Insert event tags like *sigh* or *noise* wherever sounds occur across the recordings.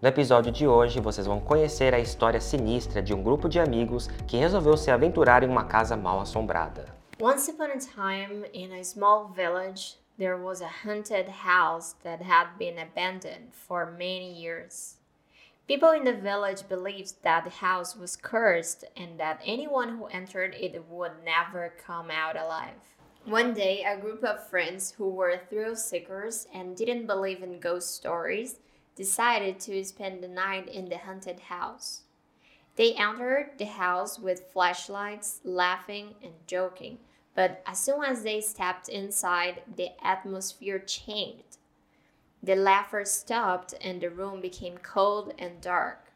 No episódio de hoje, vocês vão conhecer a história sinistra de um grupo de amigos que resolveu se aventurar em uma casa mal assombrada. Once upon a time, in a small village, there was a haunted house that had been abandoned for many years. People in the village believed that the house was cursed and that anyone who entered it would never come out alive. One day, a group of friends who were thrill seekers and didn't believe in ghost stories decided to spend the night in the haunted house. They entered the house with flashlights, laughing and joking, but as soon as they stepped inside, the atmosphere changed. The laughter stopped and the room became cold and dark.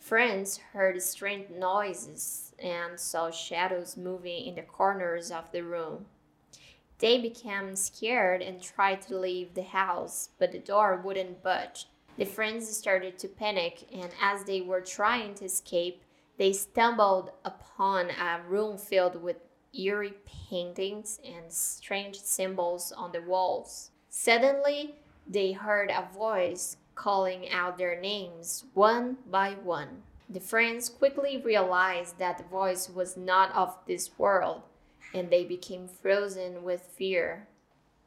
Friends heard strange noises and saw shadows moving in the corners of the room. They became scared and tried to leave the house, but the door wouldn't budge. The friends started to panic, and as they were trying to escape, they stumbled upon a room filled with eerie paintings and strange symbols on the walls. Suddenly, they heard a voice calling out their names one by one. The friends quickly realized that the voice was not of this world, and they became frozen with fear.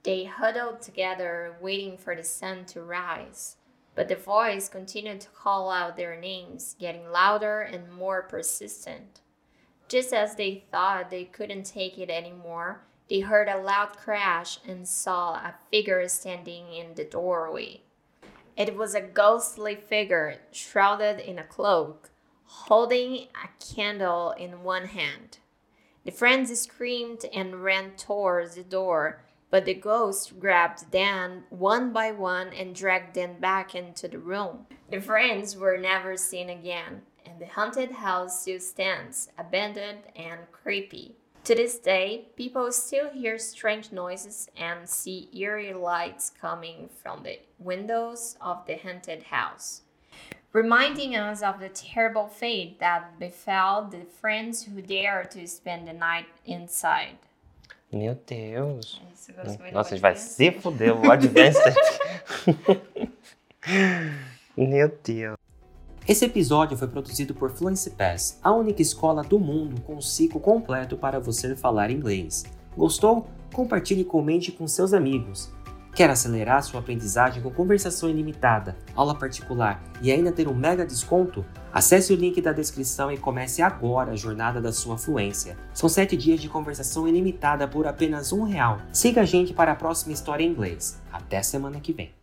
They huddled together, waiting for the sun to rise. But the voice continued to call out their names, getting louder and more persistent. Just as they thought they couldn't take it anymore, they heard a loud crash and saw a figure standing in the doorway. It was a ghostly figure shrouded in a cloak, holding a candle in one hand. The friends screamed and ran towards the door, but the ghost grabbed them one by one and dragged them back into the room. The friends were never seen again, and the haunted house still stands, abandoned and creepy. To this day, people still hear strange noises and see eerie lights coming from the windows of the haunted house, reminding us of the terrible fate that befell the friends who dared to spend the night inside. Meu Deus. Isso, muito Nossa, a gente vai se fuder o Advanced. *laughs* Meu Deus. Esse episódio foi produzido por Fluency Pass, a única escola do mundo com um ciclo completo para você falar inglês. Gostou? Compartilhe e comente com seus amigos. Quer acelerar sua aprendizagem com conversação ilimitada, aula particular e ainda ter um mega desconto? Acesse o link da descrição e comece agora a jornada da sua fluência. São 7 dias de conversação ilimitada por apenas um real. Siga a gente para a próxima história em inglês. Até semana que vem.